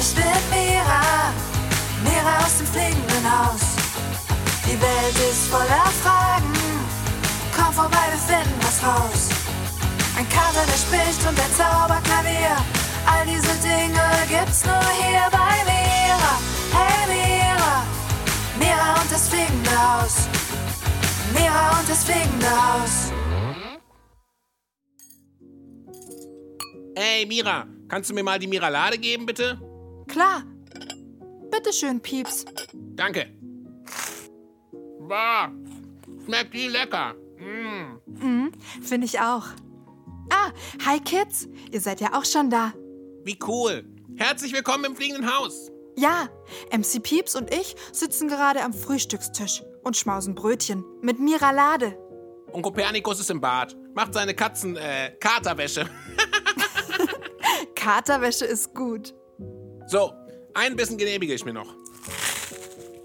Ich bin Mira, Mira aus dem fliegenden Haus. Die Welt ist voller Fragen. Komm vorbei, wir finden was raus. Ein Kater, der spricht und der Zauberklavier. All diese Dinge gibt's nur hier bei Mira. Hey Mira, Mira und das fliegende Haus. Mira und das fliegende Haus. Ey, Mira, kannst du mir mal die Miralade geben, bitte? Klar. Bitteschön, Pieps. Danke. Boah, schmeckt die lecker. Mm. Finde ich auch. Ah, hi Kids. Ihr seid ja auch schon da. Wie cool. Herzlich willkommen im fliegenden Haus. Ja, MC Pieps und ich sitzen gerade am Frühstückstisch und schmausen Brötchen mit Miralade. Und Kopernikus ist im Bad. Macht seine Katzen, äh, Katerwäsche. Katerwäsche ist gut. So, ein bisschen genehmige ich mir noch.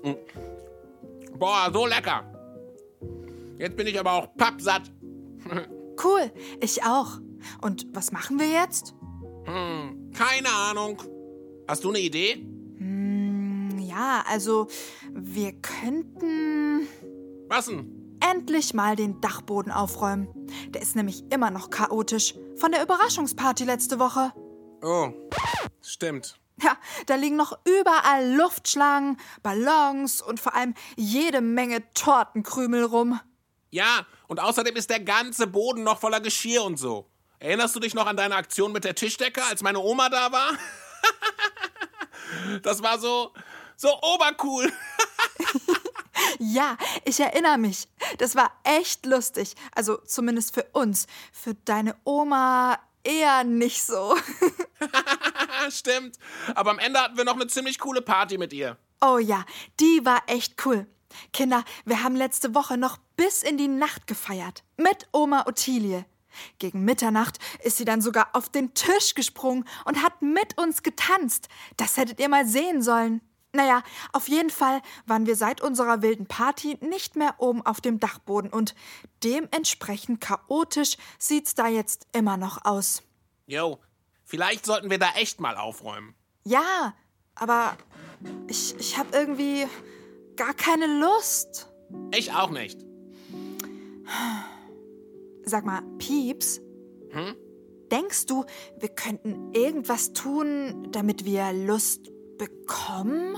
Mm. Boah, so lecker. Jetzt bin ich aber auch pappsatt. Cool, ich auch. Und was machen wir jetzt? Hm, keine Ahnung. Hast du eine Idee? Ja, also wir könnten Was denn? endlich mal den Dachboden aufräumen. Der ist nämlich immer noch chaotisch. Von der Überraschungsparty letzte Woche. Oh, stimmt. Ja, da liegen noch überall Luftschlangen, Ballons und vor allem jede Menge Tortenkrümel rum. Ja, und außerdem ist der ganze Boden noch voller Geschirr und so. Erinnerst du dich noch an deine Aktion mit der Tischdecke, als meine Oma da war? Das war so, so obercool. Ja, ich erinnere mich. Das war echt lustig. Also zumindest für uns. Für deine Oma eher nicht so. Stimmt. Aber am Ende hatten wir noch eine ziemlich coole Party mit ihr. Oh ja, die war echt cool. Kinder, wir haben letzte Woche noch bis in die Nacht gefeiert. Mit Oma Ottilie. Gegen Mitternacht ist sie dann sogar auf den Tisch gesprungen und hat mit uns getanzt. Das hättet ihr mal sehen sollen. Naja, auf jeden Fall waren wir seit unserer wilden Party nicht mehr oben auf dem Dachboden und dementsprechend chaotisch sieht's da jetzt immer noch aus. Jo, vielleicht sollten wir da echt mal aufräumen. Ja, aber ich, ich habe irgendwie gar keine Lust. Ich auch nicht. Sag mal, Pieps, Hm? denkst du, wir könnten irgendwas tun, damit wir Lust bekommen?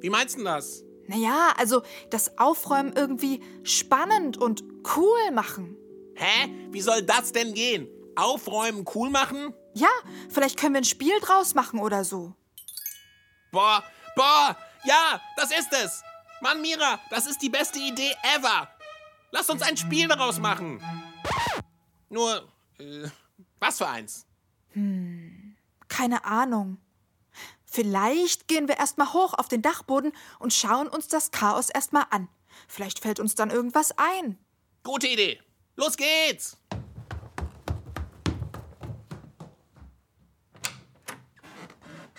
Wie meinst du das? Naja, also das Aufräumen irgendwie spannend und cool machen. Hä? Wie soll das denn gehen? Aufräumen cool machen? Ja, vielleicht können wir ein Spiel draus machen oder so. Boah, boah, ja, das ist es. Mann, Mira, das ist die beste Idee ever. Lass uns ein Spiel daraus machen. Nur, äh, was für eins? Keine Ahnung. Vielleicht gehen wir erstmal hoch auf den Dachboden und schauen uns das Chaos erstmal an. Vielleicht fällt uns dann irgendwas ein. Gute Idee. Los geht's.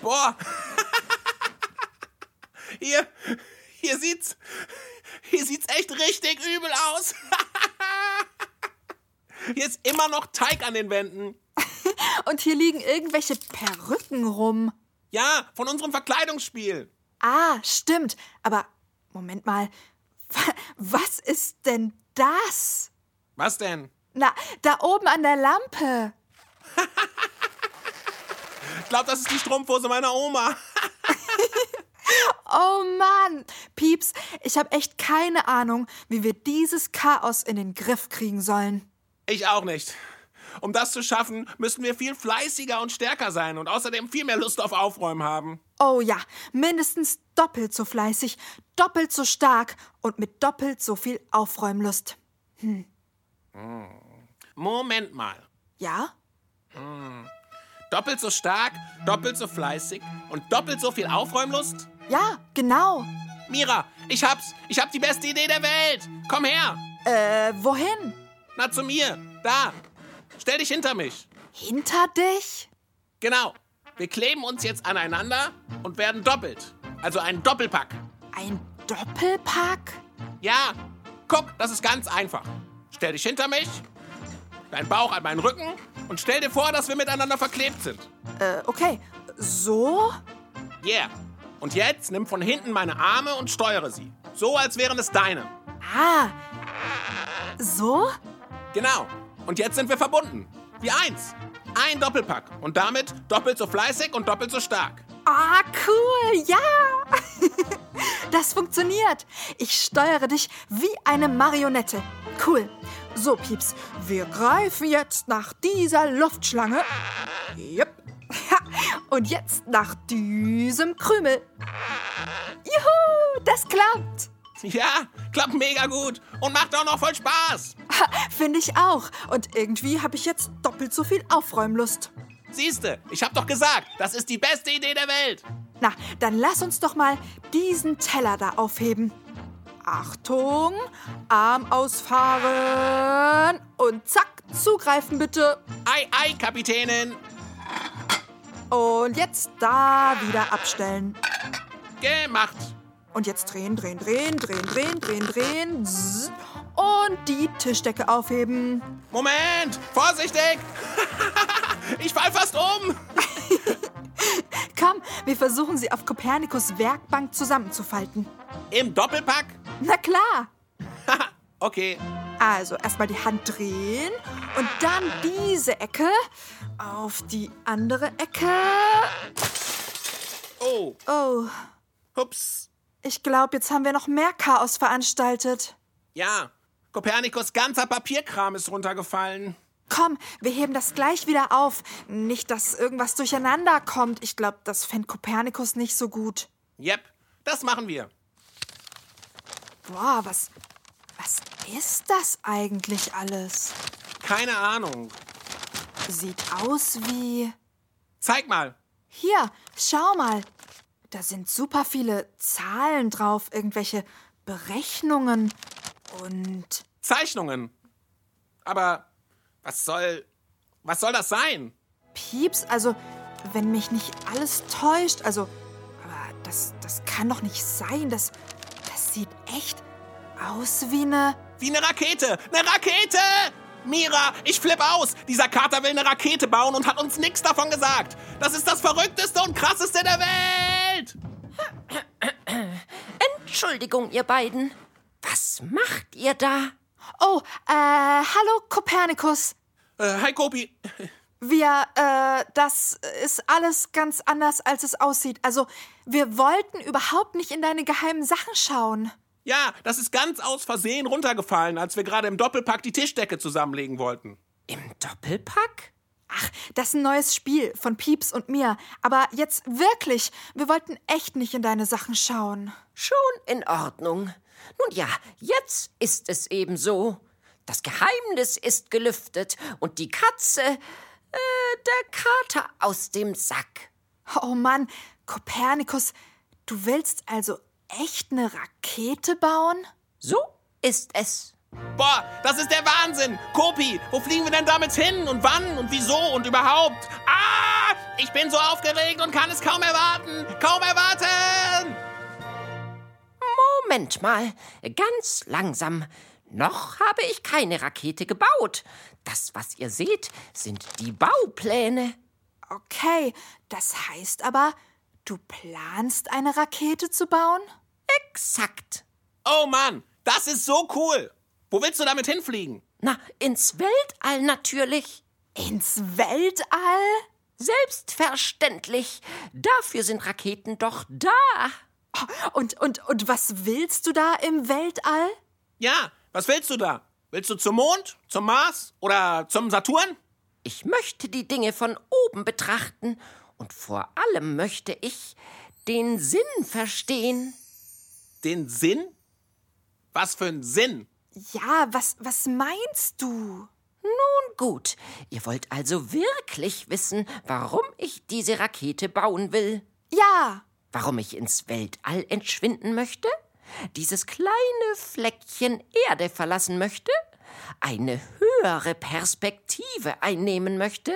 Boah. Hier, hier sieht's, hier sieht's echt richtig übel aus. Hier ist immer noch Teig an den Wänden. Und hier liegen irgendwelche Perücken rum. Ja, von unserem Verkleidungsspiel. Ah, stimmt. Aber Moment mal. Wa- Was ist denn das? Was denn? Na, da oben an der Lampe. Ich glaube, das ist die Strumpfhose meiner Oma. Oh Mann. Pieps, ich habe echt keine Ahnung, wie wir dieses Chaos in den Griff kriegen sollen. Ich auch nicht. Um das zu schaffen, müssen wir viel fleißiger und stärker sein und außerdem viel mehr Lust auf Aufräumen haben. Oh ja, mindestens doppelt so fleißig, doppelt so stark und mit doppelt so viel Aufräumlust. Moment mal. Ja? Doppelt so stark, doppelt so fleißig und doppelt so viel Aufräumlust? Ja, genau. Mira, ich hab's. Ich hab die beste Idee der Welt. Komm her. Äh, wohin? Na zu mir. Da. Stell dich hinter mich. Hinter dich? Genau. Wir kleben uns jetzt aneinander und werden doppelt. Also ein Doppelpack. Ein Doppelpack? Ja, guck, das ist ganz einfach. Stell dich hinter mich, dein Bauch an meinen Rücken und stell dir vor, dass wir miteinander verklebt sind. Äh, okay. So? Yeah. Und jetzt nimm von hinten meine Arme und steuere sie. So, als wären es deine. Ah, so? Genau. Und jetzt sind wir verbunden. Wie eins. Ein Doppelpack. Und damit doppelt so fleißig und doppelt so stark. Ah, cool, ja. Das funktioniert. Ich steuere dich wie eine Marionette. Cool. So, Pieps, wir greifen jetzt nach dieser Luftschlange. Yep. Und jetzt nach diesem Krümel. Juhu, das klappt. Ja, klappt mega gut und macht auch noch voll Spaß. Finde ich auch. Und irgendwie habe ich jetzt doppelt so viel Aufräumlust. Siehste, ich hab doch gesagt, das ist die beste Idee der Welt. Na, dann lass uns doch mal diesen Teller da aufheben. Achtung, Arm ausfahren und zack, zugreifen bitte. Ei, ei, Kapitänin. Und jetzt da wieder abstellen. Gemacht. Und jetzt drehen, drehen, drehen, drehen, drehen, drehen, drehen. Zzz. Und die Tischdecke aufheben. Moment, vorsichtig. ich fall fast um. Komm, wir versuchen sie auf Kopernikus Werkbank zusammenzufalten. Im Doppelpack? Na klar. okay. Also erstmal die Hand drehen und dann diese Ecke auf die andere Ecke. Oh, Oh, hups. ich glaube, jetzt haben wir noch mehr Chaos veranstaltet. Ja, Kopernikus ganzer Papierkram ist runtergefallen. Komm, wir heben das gleich wieder auf. Nicht, dass irgendwas durcheinander kommt. Ich glaube, das fände Kopernikus nicht so gut. Yep, das machen wir. Boah, was. Was ist das eigentlich alles? Keine Ahnung. Sieht aus wie. Zeig mal. Hier, schau mal. Da sind super viele Zahlen drauf, irgendwelche Berechnungen und. Zeichnungen. Aber was soll. Was soll das sein? Pieps, also, wenn mich nicht alles täuscht, also. Aber das, das kann doch nicht sein. Das, das sieht echt aus wie eine. Wie eine Rakete. Eine Rakete! Mira, ich flipp aus. Dieser Kater will eine Rakete bauen und hat uns nichts davon gesagt. Das ist das verrückteste und krasseste der Welt. Entschuldigung, ihr beiden. Was macht ihr da? Oh, äh, hallo Kopernikus. Äh, hi, Kopi. Wir, äh, das ist alles ganz anders, als es aussieht. Also, wir wollten überhaupt nicht in deine geheimen Sachen schauen. Ja, das ist ganz aus Versehen runtergefallen, als wir gerade im Doppelpack die Tischdecke zusammenlegen wollten. Im Doppelpack? Ach, das ist ein neues Spiel von Pieps und mir. Aber jetzt wirklich, wir wollten echt nicht in deine Sachen schauen. Schon in Ordnung. Nun ja, jetzt ist es eben so. Das Geheimnis ist gelüftet und die Katze, äh, der Kater aus dem Sack. Oh Mann, Kopernikus, du willst also echt eine Rakete bauen? So ist es. Boah, das ist der Wahnsinn. Kopi, wo fliegen wir denn damit hin und wann und wieso und überhaupt? Ah, ich bin so aufgeregt und kann es kaum erwarten. Kaum erwarten. Moment mal, ganz langsam. Noch habe ich keine Rakete gebaut. Das, was ihr seht, sind die Baupläne. Okay, das heißt aber, du planst eine Rakete zu bauen? Exakt. Oh Mann, das ist so cool. Wo willst du damit hinfliegen? Na, ins Weltall natürlich. Ins Weltall? Selbstverständlich. Dafür sind Raketen doch da. Und, und, und was willst du da im Weltall? Ja, was willst du da? Willst du zum Mond, zum Mars oder zum Saturn? Ich möchte die Dinge von oben betrachten und vor allem möchte ich den Sinn verstehen. Den Sinn? Was für ein Sinn? Ja, was, was meinst du? Nun gut, ihr wollt also wirklich wissen, warum ich diese Rakete bauen will. Ja, Warum ich ins Weltall entschwinden möchte? Dieses kleine Fleckchen Erde verlassen möchte? Eine höhere Perspektive einnehmen möchte?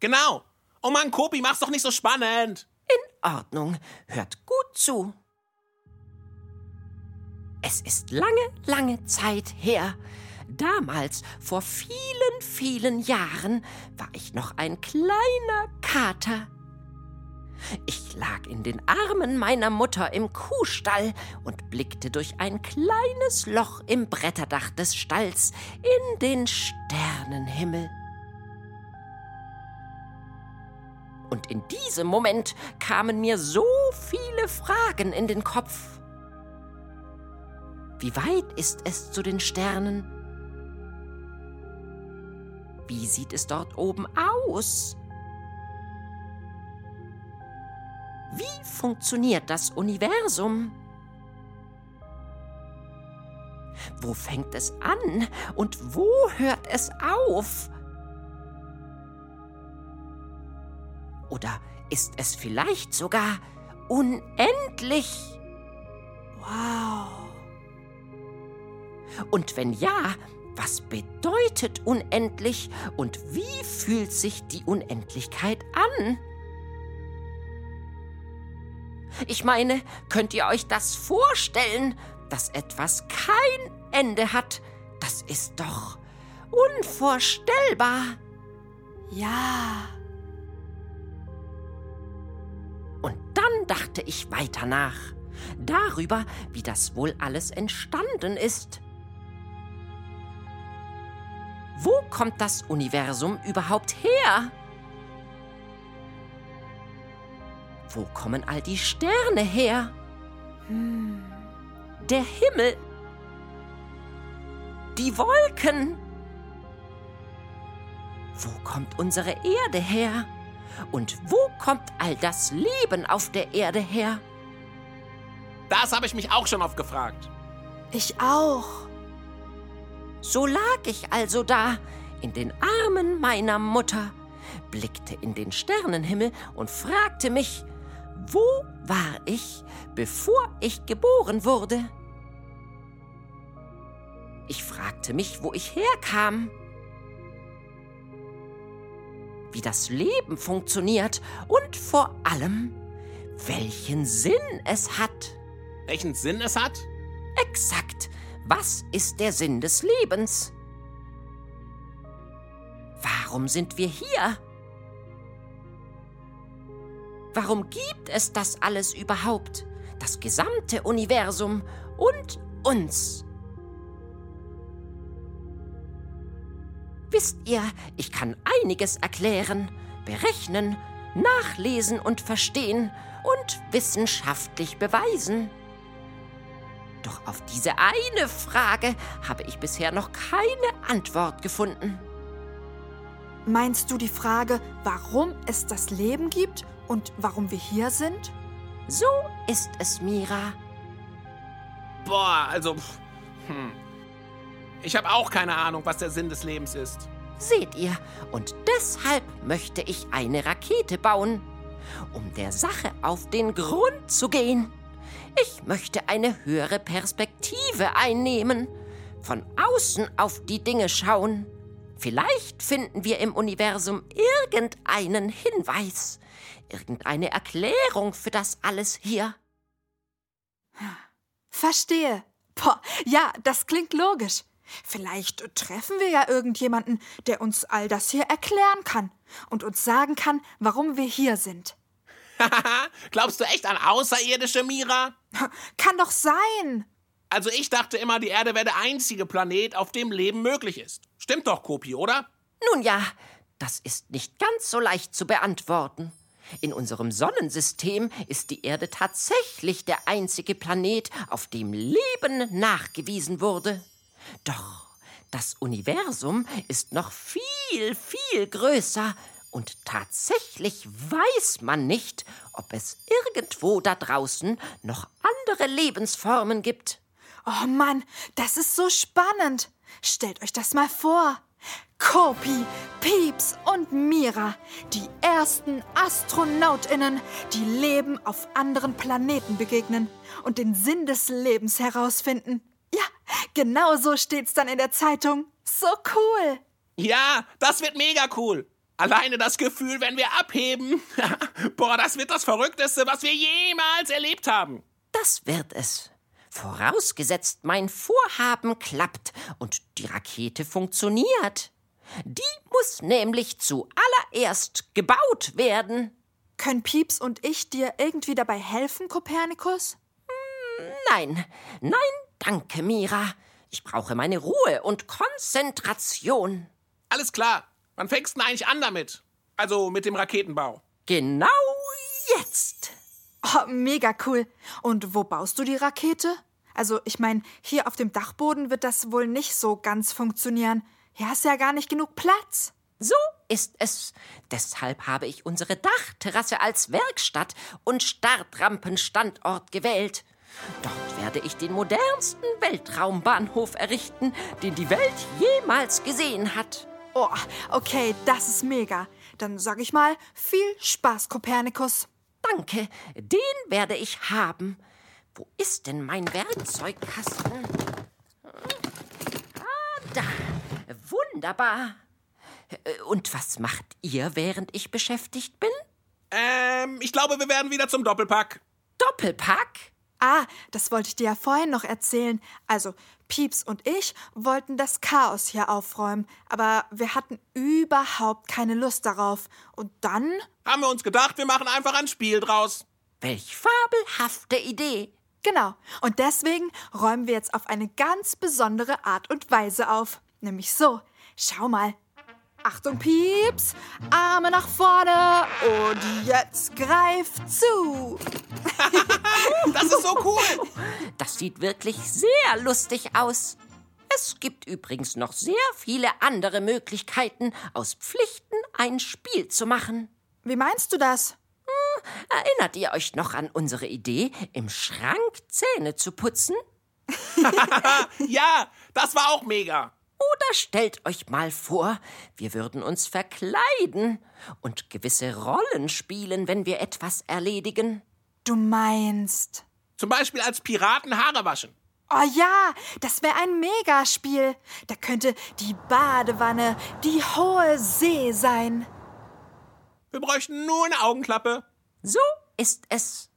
Genau. Oh Mann, Kopi, mach's doch nicht so spannend. In Ordnung, hört gut zu. Es ist lange, lange Zeit her. Damals, vor vielen, vielen Jahren, war ich noch ein kleiner Kater. Ich lag in den Armen meiner Mutter im Kuhstall und blickte durch ein kleines Loch im Bretterdach des Stalls in den Sternenhimmel. Und in diesem Moment kamen mir so viele Fragen in den Kopf. Wie weit ist es zu den Sternen? Wie sieht es dort oben aus? Wie funktioniert das Universum? Wo fängt es an und wo hört es auf? Oder ist es vielleicht sogar unendlich? Wow. Und wenn ja, was bedeutet unendlich und wie fühlt sich die Unendlichkeit an? Ich meine, könnt ihr euch das vorstellen, dass etwas kein Ende hat? Das ist doch unvorstellbar. Ja. Und dann dachte ich weiter nach, darüber, wie das wohl alles entstanden ist. Wo kommt das Universum überhaupt her? Wo kommen all die Sterne her? Der Himmel? Die Wolken? Wo kommt unsere Erde her? Und wo kommt all das Leben auf der Erde her? Das habe ich mich auch schon oft gefragt. Ich auch. So lag ich also da in den Armen meiner Mutter, blickte in den Sternenhimmel und fragte mich, wo war ich, bevor ich geboren wurde? Ich fragte mich, wo ich herkam, wie das Leben funktioniert und vor allem, welchen Sinn es hat. Welchen Sinn es hat? Exakt, was ist der Sinn des Lebens? Warum sind wir hier? Warum gibt es das alles überhaupt? Das gesamte Universum und uns? Wisst ihr, ich kann einiges erklären, berechnen, nachlesen und verstehen und wissenschaftlich beweisen. Doch auf diese eine Frage habe ich bisher noch keine Antwort gefunden. Meinst du die Frage, warum es das Leben gibt und warum wir hier sind? So ist es, Mira. Boah, also. pff, Hm. Ich habe auch keine Ahnung, was der Sinn des Lebens ist. Seht ihr, und deshalb möchte ich eine Rakete bauen, um der Sache auf den Grund zu gehen. Ich möchte eine höhere Perspektive einnehmen, von außen auf die Dinge schauen. Vielleicht finden wir im Universum irgendeinen Hinweis, irgendeine Erklärung für das alles hier. Verstehe. Boah, ja, das klingt logisch. Vielleicht treffen wir ja irgendjemanden, der uns all das hier erklären kann und uns sagen kann, warum wir hier sind. Glaubst du echt an Außerirdische, Mira? Kann doch sein. Also ich dachte immer, die Erde wäre der einzige Planet, auf dem Leben möglich ist. Stimmt doch, Kopi, oder? Nun ja, das ist nicht ganz so leicht zu beantworten. In unserem Sonnensystem ist die Erde tatsächlich der einzige Planet, auf dem Leben nachgewiesen wurde. Doch das Universum ist noch viel, viel größer und tatsächlich weiß man nicht, ob es irgendwo da draußen noch andere Lebensformen gibt. Oh Mann, das ist so spannend. Stellt euch das mal vor. Kopi, Pieps und Mira, die ersten Astronautinnen, die Leben auf anderen Planeten begegnen und den Sinn des Lebens herausfinden. Ja, genau so steht's dann in der Zeitung. So cool. Ja, das wird mega cool. Alleine das Gefühl, wenn wir abheben. Boah, das wird das Verrückteste, was wir jemals erlebt haben. Das wird es. Vorausgesetzt, mein Vorhaben klappt und die Rakete funktioniert. Die muss nämlich zuallererst gebaut werden. Können Pieps und ich dir irgendwie dabei helfen, Kopernikus? Nein, nein, danke, Mira. Ich brauche meine Ruhe und Konzentration. Alles klar. Wann fängst du eigentlich an damit? Also mit dem Raketenbau. Genau jetzt. Oh, mega cool. Und wo baust du die Rakete? Also, ich meine, hier auf dem Dachboden wird das wohl nicht so ganz funktionieren. Hier hast du ja gar nicht genug Platz. So ist es. Deshalb habe ich unsere Dachterrasse als Werkstatt und Startrampenstandort gewählt. Dort werde ich den modernsten Weltraumbahnhof errichten, den die Welt jemals gesehen hat. Oh, okay, das ist mega. Dann sag ich mal, viel Spaß, Kopernikus. Danke, den werde ich haben. Wo ist denn mein Werkzeugkasten? Ah, da. Wunderbar. Und was macht ihr, während ich beschäftigt bin? Ähm, ich glaube, wir werden wieder zum Doppelpack. Doppelpack? Ah, das wollte ich dir ja vorhin noch erzählen. Also, Pieps und ich wollten das Chaos hier aufräumen, aber wir hatten überhaupt keine Lust darauf. Und dann Haben wir uns gedacht, wir machen einfach ein Spiel draus. Welch fabelhafte Idee. Genau. Und deswegen räumen wir jetzt auf eine ganz besondere Art und Weise auf. Nämlich so. Schau mal. Achtung, Pieps. Arme nach vorne. Und jetzt greif zu. Das ist so cool. Das sieht wirklich sehr lustig aus. Es gibt übrigens noch sehr viele andere Möglichkeiten, aus Pflichten ein Spiel zu machen. Wie meinst du das? Erinnert ihr euch noch an unsere Idee, im Schrank Zähne zu putzen? Ja, das war auch mega. Oder stellt euch mal vor, wir würden uns verkleiden und gewisse Rollen spielen, wenn wir etwas erledigen. Du meinst. Zum Beispiel als Piraten Haare waschen. Oh ja, das wäre ein Megaspiel. Da könnte die Badewanne die hohe See sein. Wir bräuchten nur eine Augenklappe. So ist es.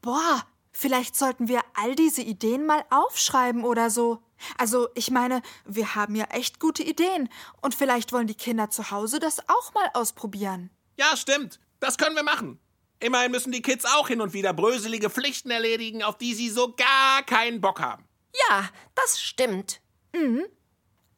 Boah, vielleicht sollten wir all diese Ideen mal aufschreiben oder so. Also, ich meine, wir haben ja echt gute Ideen. Und vielleicht wollen die Kinder zu Hause das auch mal ausprobieren. Ja, stimmt. Das können wir machen. Immerhin müssen die Kids auch hin und wieder bröselige Pflichten erledigen, auf die sie so gar keinen Bock haben. Ja, das stimmt.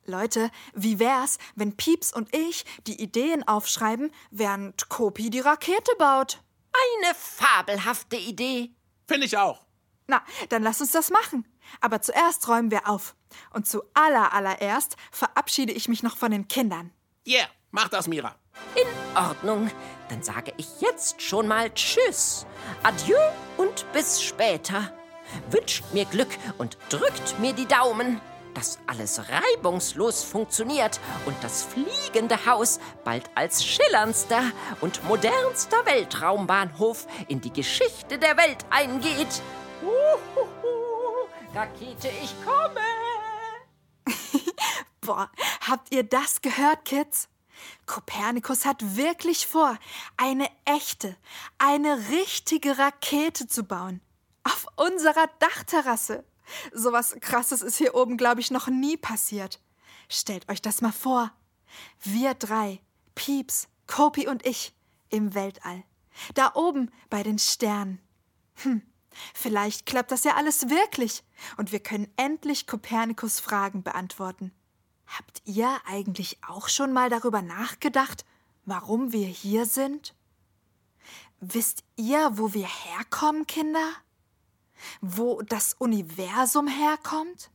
Leute, wie wär's, wenn Pieps und ich die Ideen aufschreiben, während Kopi die Rakete baut? Eine fabelhafte Idee. Finde ich auch. Na, dann lass uns das machen. Aber zuerst räumen wir auf. Und zu aller allererst verabschiede ich mich noch von den Kindern. Yeah, mach das, Mira. In Ordnung. Dann sage ich jetzt schon mal Tschüss. Adieu und bis später. Wünscht mir Glück und drückt mir die Daumen, dass alles reibungslos funktioniert und das fliegende Haus bald als schillerndster und modernster Weltraumbahnhof in die Geschichte der Welt eingeht. Uhuhu, Rakete, ich komme! Boah, habt ihr das gehört, Kids? Kopernikus hat wirklich vor, eine echte, eine richtige Rakete zu bauen. Auf unserer Dachterrasse. Sowas krasses ist hier oben, glaube ich, noch nie passiert. Stellt euch das mal vor. Wir drei, Pieps, Kopi und ich, im Weltall. Da oben bei den Sternen. Hm, vielleicht klappt das ja alles wirklich und wir können endlich Kopernikus Fragen beantworten. Habt ihr eigentlich auch schon mal darüber nachgedacht, warum wir hier sind? Wisst ihr, wo wir herkommen, Kinder? Wo das Universum herkommt?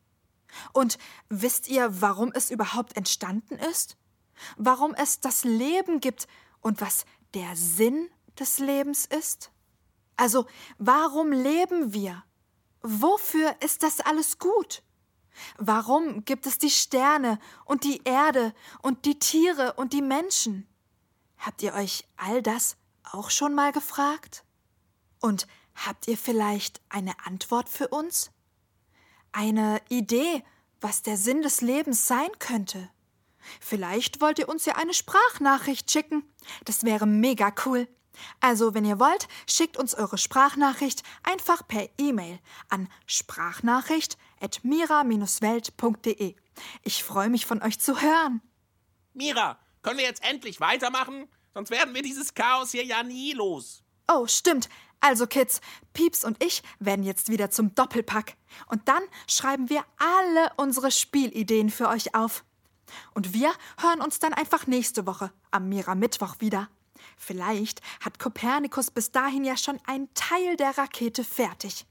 Und wisst ihr, warum es überhaupt entstanden ist? Warum es das Leben gibt und was der Sinn des Lebens ist? Also, warum leben wir? Wofür ist das alles gut? Warum gibt es die Sterne und die Erde und die Tiere und die Menschen? Habt ihr euch all das auch schon mal gefragt? Und habt ihr vielleicht eine Antwort für uns? Eine Idee, was der Sinn des Lebens sein könnte? Vielleicht wollt ihr uns ja eine Sprachnachricht schicken. Das wäre mega cool. Also, wenn ihr wollt, schickt uns eure Sprachnachricht einfach per E-Mail an sprachnachricht.mira-welt.de. Ich freue mich von euch zu hören. Mira, können wir jetzt endlich weitermachen? Sonst werden wir dieses Chaos hier ja nie los. Oh, stimmt. Also, Kids, Pieps und ich werden jetzt wieder zum Doppelpack. Und dann schreiben wir alle unsere Spielideen für euch auf. Und wir hören uns dann einfach nächste Woche am Mira-Mittwoch wieder. Vielleicht hat Kopernikus bis dahin ja schon einen Teil der Rakete fertig.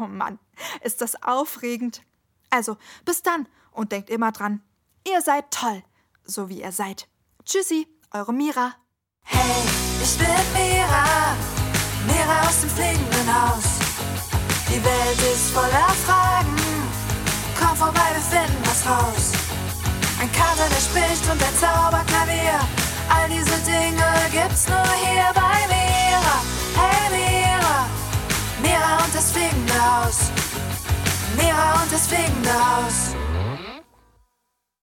Oh Mann, ist das aufregend. Also, bis dann und denkt immer dran, ihr seid toll, so wie ihr seid. Tschüssi, eure Mira. Hey, ich bin Mira, Mira aus dem fliegenden Haus. Die Welt ist voller Fragen, komm vorbei, wir finden was raus. Ein Kater, der spricht und ein Zauberklavier, all diese Dinge gibt's nur hier bei Mira. Hey Mira, Mira und das fliegende Haus. Mira und das fliegende Haus.